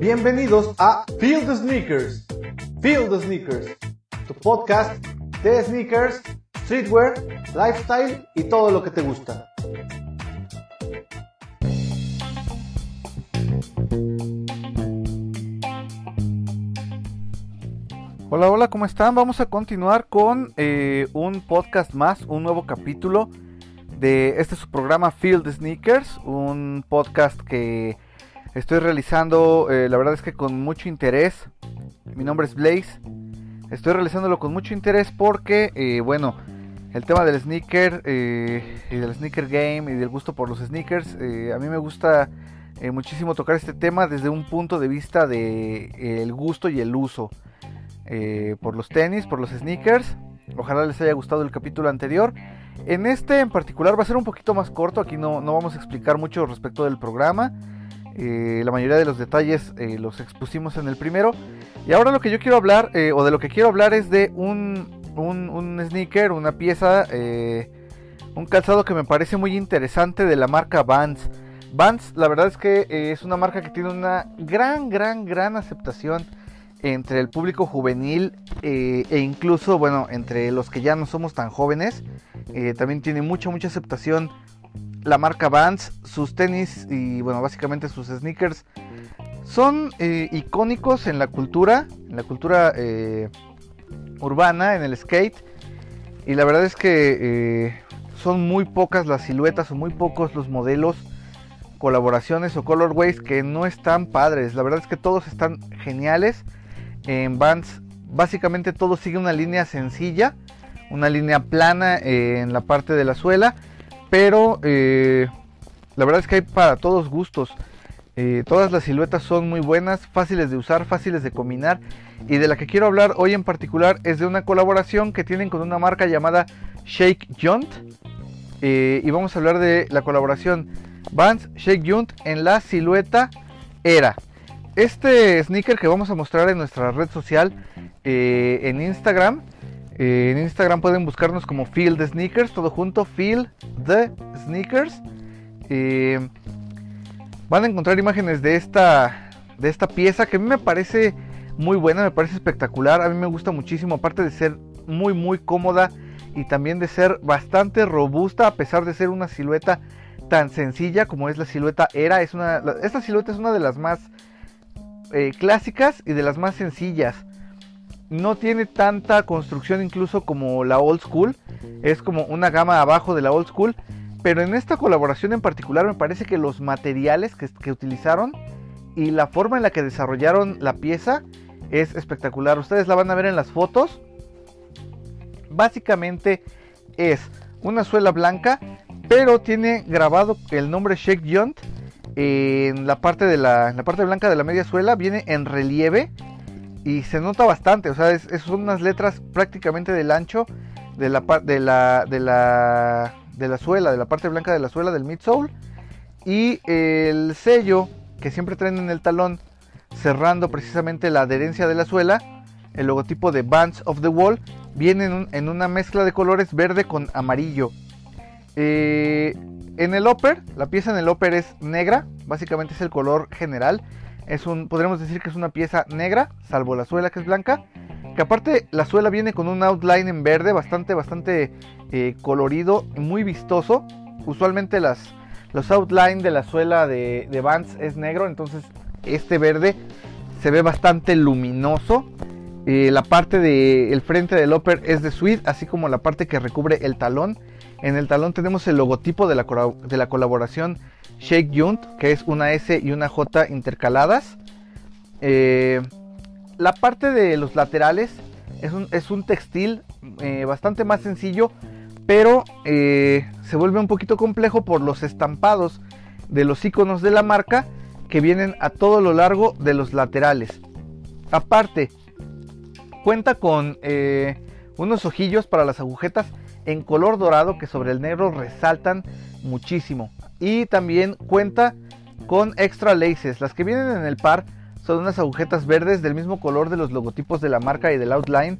Bienvenidos a Feel the Sneakers. Feel the Sneakers, tu podcast de sneakers, streetwear, lifestyle y todo lo que te gusta. Hola, hola, ¿cómo están? Vamos a continuar con eh, un podcast más, un nuevo capítulo de este su programa Field Sneakers, un podcast que estoy realizando, eh, la verdad es que con mucho interés. Mi nombre es Blaze. Estoy realizándolo con mucho interés porque, eh, bueno, el tema del sneaker y del sneaker game y del gusto por los sneakers, a mí me gusta muchísimo tocar este tema desde un punto de vista de el gusto y el uso. Eh, por los tenis, por los sneakers. Ojalá les haya gustado el capítulo anterior. En este en particular va a ser un poquito más corto, aquí no, no vamos a explicar mucho respecto del programa. Eh, la mayoría de los detalles eh, los expusimos en el primero. Y ahora lo que yo quiero hablar, o de lo que quiero hablar es de un, un, un sneaker, una pieza, un calzado que me parece muy interesante de la marca Vans. Vans, la verdad es que es una marca que tiene una gran, gran, gran aceptación entre el público juvenil eh, e incluso, bueno, entre los que ya no somos tan jóvenes. Eh, también tiene mucha, mucha aceptación la marca Vans, sus tenis y, bueno, básicamente sus sneakers son eh, icónicos en la cultura, en la cultura urbana, en el skate. Y la verdad es que son muy pocas las siluetas o muy pocos los modelos, colaboraciones o colorways que no están padres. La verdad es que todos están geniales en Vans básicamente todo sigue una línea sencilla, una línea plana eh, en la parte de la suela, pero eh, la verdad es que hay para todos gustos. Eh, todas las siluetas son muy buenas, fáciles de usar, fáciles de combinar. Y de la que quiero hablar hoy en particular es de una colaboración que tienen con una marca llamada Shake Junt. y vamos a hablar de la colaboración Vans Shake Junt en la silueta Era. Este sneaker que vamos a mostrar en nuestra red social, eh, en Instagram, eh, en Instagram pueden buscarnos como Feel the Sneakers, todo junto, Feel the Sneakers. Eh, van a encontrar imágenes de esta, de esta pieza que a mí me parece muy buena, me parece espectacular, a mí me gusta muchísimo, aparte de ser muy muy cómoda y también de ser bastante robusta a pesar de ser una silueta tan sencilla como es la silueta era. Es una, esta silueta es una de las más eh, clásicas y de las más sencillas. No tiene tanta construcción incluso como la old school. Es como una gama abajo de la old school. Pero en esta colaboración en particular me parece que los materiales que, utilizaron y la forma en la que desarrollaron la pieza es espectacular. Ustedes la van a ver en las fotos. Básicamente es una suela blanca, pero tiene grabado el nombre Shake Junt en la parte de la, la parte blanca de la media suela viene en relieve y se nota bastante, o sea, es, son unas letras prácticamente del ancho de la, de la, de la, suela, de la parte blanca de la suela del midsole y el sello que siempre traen en el talón cerrando precisamente la adherencia de la suela, el logotipo de Bands of the Wall, viene en, en una mezcla de colores verde con amarillo. Eh, en el upper, la pieza en el upper es negra, básicamente es el color general. Es un, podríamos decir que es una pieza negra, salvo la suela que es blanca. Que aparte la suela viene con un outline en verde bastante, bastante eh, colorido, muy vistoso. Usualmente las, los outline de la suela de, de Vans es negro, entonces este verde se ve bastante luminoso. Eh, la parte del frente del upper es de suede, así como la parte que recubre el talón en el talón tenemos el logotipo de la, de la colaboración Shake Junt, que es una S y una J intercaladas. Eh, la parte de los laterales es un, textil eh, bastante más sencillo, pero eh, se vuelve un poquito complejo por los estampados de los iconos de la marca que vienen a todo lo largo de los laterales. Aparte, cuenta con unos ojillos para las agujetas en color dorado que sobre el negro resaltan muchísimo. Y también cuenta con extra laces. Las que vienen en el par son unas agujetas verdes del mismo color de los logotipos de la marca y del outline.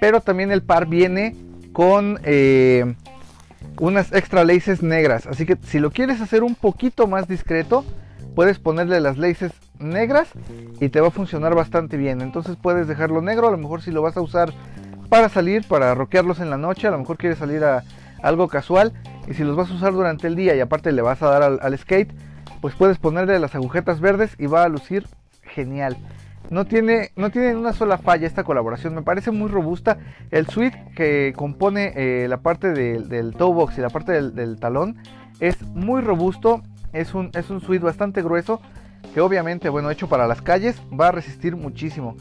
Pero también el par viene con eh, unas extra laces negras. Así que si lo quieres hacer un poquito más discreto, puedes ponerle las laces negras y te va a funcionar bastante bien. Entonces puedes dejarlo negro, a lo mejor si lo vas a usar para salir, para roquearlos en la noche, a lo mejor quieres salir a algo casual y si los vas a usar durante el día y aparte le vas a dar al, skate, pues puedes ponerle las agujetas verdes y va a lucir genial. No tiene, no una sola falla esta colaboración, me parece muy robusta. El suite que compone eh, la parte del toe box y la parte del, talón es muy robusto, es un, es un suite bastante grueso que obviamente, bueno, hecho para las calles, va a resistir muchísimo.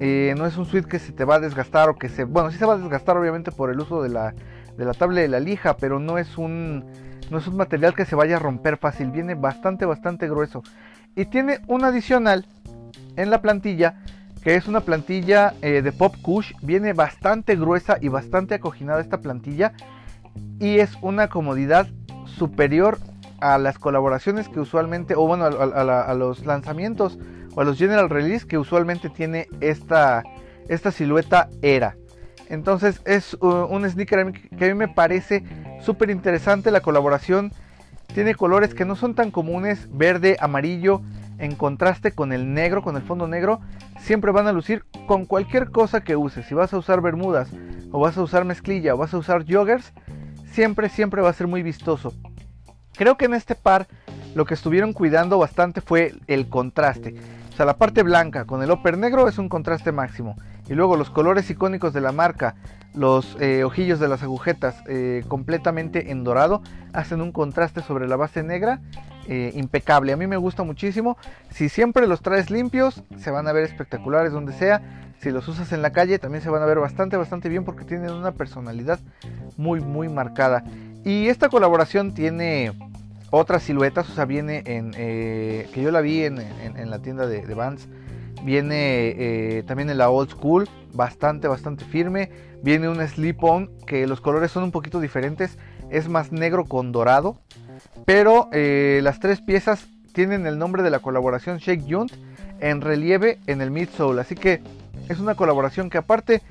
Eh, no es un suite que se te va a desgastar o que se... Bueno, sí se va a desgastar obviamente por el uso de la, de la tabla de la lija, pero no es un... No es un material que se vaya a romper fácil, viene bastante, bastante grueso. Y tiene un adicional en la plantilla, que es una plantilla eh, de Pop Cush. Viene bastante gruesa y bastante acoginada esta plantilla. Y es una comodidad superior a las colaboraciones que usualmente, o bueno, a, los lanzamientos o a los general release que usualmente tiene esta, esta silueta era. Entonces es uh, un sneaker que a mí me parece súper interesante. La colaboración tiene colores que no son tan comunes, verde, amarillo, en contraste con el negro, con el fondo negro. Siempre van a lucir con cualquier cosa que uses. Si vas a usar bermudas, o vas a usar mezclilla, o vas a usar joggers, siempre, siempre va a ser muy vistoso. Creo que en este par lo que estuvieron cuidando bastante fue el contraste. O sea, la parte blanca con el upper negro es un contraste máximo. Y luego los colores icónicos de la marca, los eh, ojillos de las agujetas eh, completamente en dorado, hacen un contraste sobre la base negra eh, impecable. A mí me gusta muchísimo. Si siempre los traes limpios, se van a ver espectaculares donde sea. Si los usas en la calle, también se van a ver bastante, bastante bien porque tienen una personalidad muy, muy marcada. Y esta colaboración tiene otras siluetas, o sea, viene en, que yo la vi en, la tienda de, Vans, viene eh, también en la old school, bastante, bastante firme, viene un slip on, que los colores son un poquito diferentes, es más negro con dorado, pero eh, las tres piezas tienen el nombre de la colaboración Shake Junt en relieve en el midsole, así que es una colaboración que aparte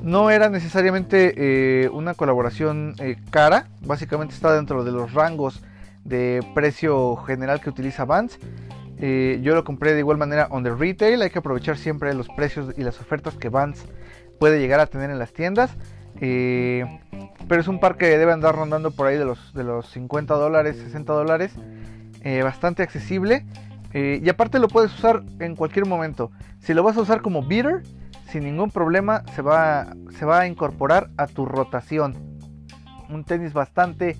no era necesariamente una colaboración cara, básicamente está dentro de los rangos de precio general que utiliza Vans. Eh, yo lo compré de igual manera on the retail. Hay que aprovechar siempre los precios y las ofertas que Vans puede llegar a tener en las tiendas. Eh, pero es un par que debe andar rondando por ahí de los, de los 50 dólares, 60 dólares. Eh, bastante accesible. y aparte lo puedes usar en cualquier momento. Si lo vas a usar como beater, sin ningún problema se va, se va a incorporar a tu rotación. Un tenis bastante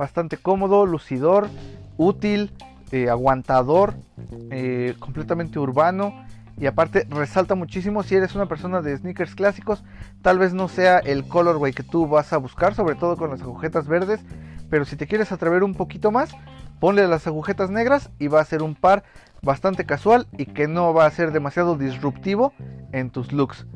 bastante cómodo, lucidor, útil, eh, aguantador, eh, completamente urbano. Y aparte resalta muchísimo si eres una persona de sneakers clásicos. Tal vez no sea el colorway que tú vas a buscar, sobre todo con las agujetas verdes. Pero si te quieres atrever un poquito más, ponle las agujetas negras y va a ser un par bastante casual y que no va a ser demasiado disruptivo en tus looks.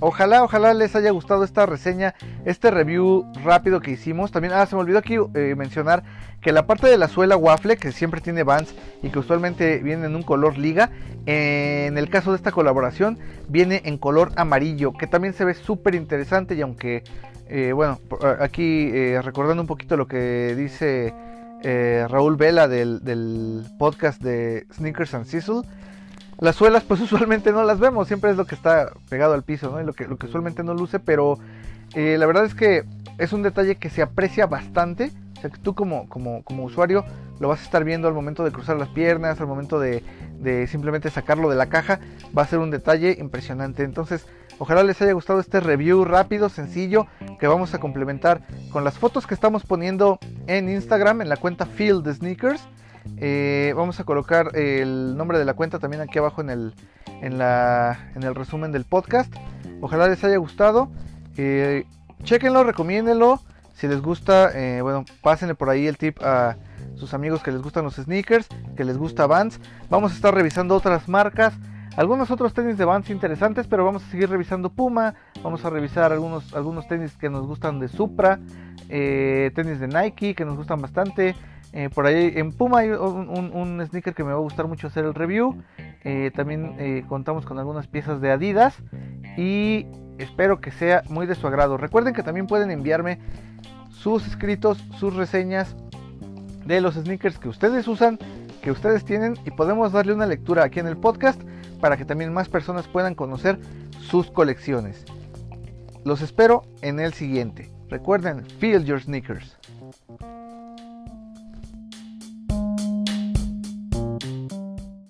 Ojalá, ojalá les haya gustado esta reseña, este review rápido que hicimos. También, ah, se me olvidó aquí eh, mencionar que la parte de la suela waffle, que siempre tiene Vans y que usualmente viene en un color liga, en el caso de esta colaboración viene en color amarillo, que también se ve súper interesante y aunque, eh, bueno, aquí eh, recordando un poquito lo que dice Raúl Vela del, del, podcast de Sneakers and Sizzle, las suelas pues usualmente no las vemos, siempre es lo que está pegado al piso, ¿no? Y lo que, usualmente no luce, pero eh, la verdad es que es un detalle que se aprecia bastante. O sea que tú como, como, como usuario lo vas a estar viendo al momento de cruzar las piernas, al momento de, de simplemente sacarlo de la caja. Va a ser un detalle impresionante. Entonces, ojalá les haya gustado este review rápido, sencillo, que vamos a complementar con las fotos que estamos poniendo en Instagram, en la cuenta Field Sneakers. Eh, vamos a colocar el nombre de la cuenta también aquí abajo en el, en la, en el resumen del podcast. Ojalá les haya gustado. Eh, chequenlo, recomiéndenlo. Si les gusta, eh, bueno, pásenle por ahí el tip a sus amigos que les gustan los sneakers, que les gusta Vans. Vamos a estar revisando otras marcas, algunos otros tenis de Vans interesantes, pero vamos a seguir revisando Puma. Vamos a revisar algunos, algunos tenis que nos gustan de Supra, tenis de Nike que nos gustan bastante. Eh, por ahí en Puma hay un, sneaker que me va a gustar mucho hacer el review. Eh, también eh, contamos con algunas piezas de Adidas y espero que sea muy de su agrado. Recuerden que también pueden enviarme sus escritos, sus reseñas de los sneakers que ustedes usan que ustedes tienen y podemos darle una lectura aquí en el podcast para que también más personas puedan conocer sus colecciones. Los espero en el siguiente. Recuerden, feel your sneakers.